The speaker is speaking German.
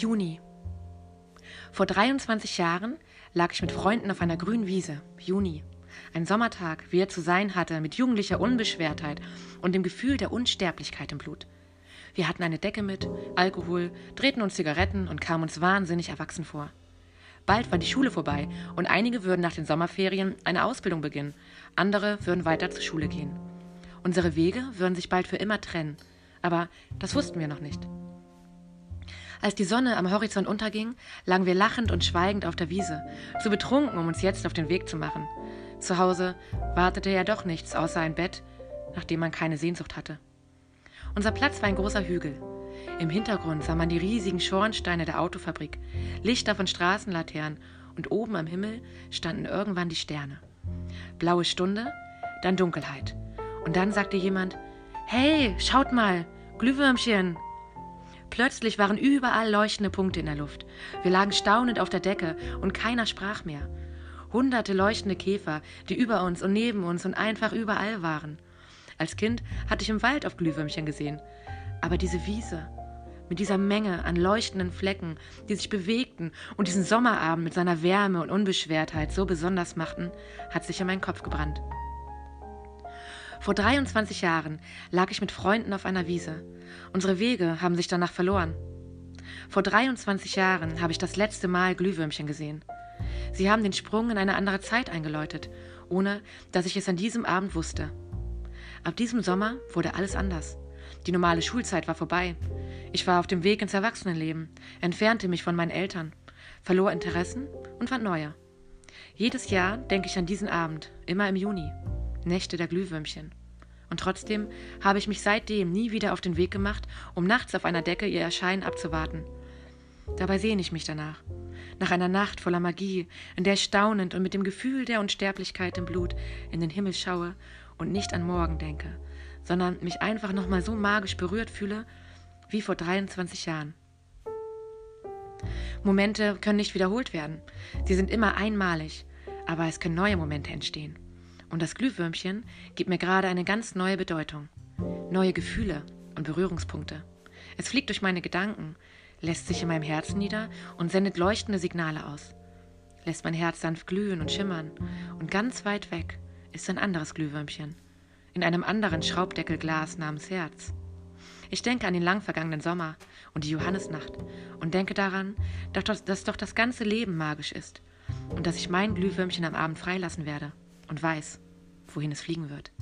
Juni. Vor 23 Jahren lag ich mit Freunden auf einer grünen Wiese. Juni. Ein Sommertag, wie er zu sein hatte, mit jugendlicher Unbeschwertheit und dem Gefühl der Unsterblichkeit im Blut. Wir hatten eine Decke mit, Alkohol, drehten uns Zigaretten und kamen uns wahnsinnig erwachsen vor. Bald war die Schule vorbei und einige würden nach den Sommerferien eine Ausbildung beginnen, andere würden weiter zur Schule gehen. Unsere Wege würden sich bald für immer trennen, aber das wussten wir noch nicht. Als die Sonne am Horizont unterging, lagen wir lachend und schweigend auf der Wiese, zu betrunken, um uns jetzt auf den Weg zu machen. Zu Hause wartete ja doch nichts außer ein Bett, nach dem man keine Sehnsucht hatte. Unser Platz war ein großer Hügel. Im Hintergrund sah man die riesigen Schornsteine der Autofabrik, Lichter von Straßenlaternen und oben am Himmel standen irgendwann die Sterne. Blaue Stunde, dann Dunkelheit. Und dann sagte jemand: Hey, schaut mal, Glühwürmchen! Plötzlich waren überall leuchtende Punkte in der Luft. Wir lagen staunend auf der Decke und keiner sprach mehr. Hunderte leuchtende Käfer, die über uns und neben uns und einfach überall waren. Als Kind hatte ich im Wald auf Glühwürmchen gesehen. Aber diese Wiese, mit dieser Menge an leuchtenden Flecken, die sich bewegten und diesen Sommerabend mit seiner Wärme und Unbeschwertheit so besonders machten, hat sich in meinen Kopf gebrannt. Vor 23 Jahren lag ich mit Freunden auf einer Wiese. Unsere Wege haben sich danach verloren. Vor 23 Jahren habe ich das letzte Mal Glühwürmchen gesehen. Sie haben den Sprung in eine andere Zeit eingeläutet, ohne dass ich es an diesem Abend wusste. Ab diesem Sommer wurde alles anders. Die normale Schulzeit war vorbei. Ich war auf dem Weg ins Erwachsenenleben, entfernte mich von meinen Eltern, verlor Interessen und fand neue. Jedes Jahr denke ich an diesen Abend, immer im Juni. Nächte der Glühwürmchen. Und trotzdem habe ich mich seitdem nie wieder auf den Weg gemacht, um nachts auf einer Decke ihr Erscheinen abzuwarten. Dabei sehne ich mich danach. Nach einer Nacht voller Magie, in der ich staunend und mit dem Gefühl der Unsterblichkeit im Blut in den Himmel schaue und nicht an morgen denke, sondern mich einfach nochmal so magisch berührt fühle wie vor 23 Jahren. Momente können nicht wiederholt werden. Sie sind immer einmalig, aber es können neue Momente entstehen. Und das Glühwürmchen gibt mir gerade eine ganz neue Bedeutung. Neue Gefühle und Berührungspunkte. Es fliegt durch meine Gedanken, lässt sich in meinem Herzen nieder und sendet leuchtende Signale aus. Lässt mein Herz sanft glühen und schimmern. Und ganz weit weg ist ein anderes Glühwürmchen. In einem anderen Schraubdeckelglas namens Herz. Ich denke an den lang vergangenen Sommer und die Johannesnacht und denke daran, dass doch das ganze Leben magisch ist und dass ich mein Glühwürmchen am Abend freilassen werde und weiß, wohin es fliegen wird.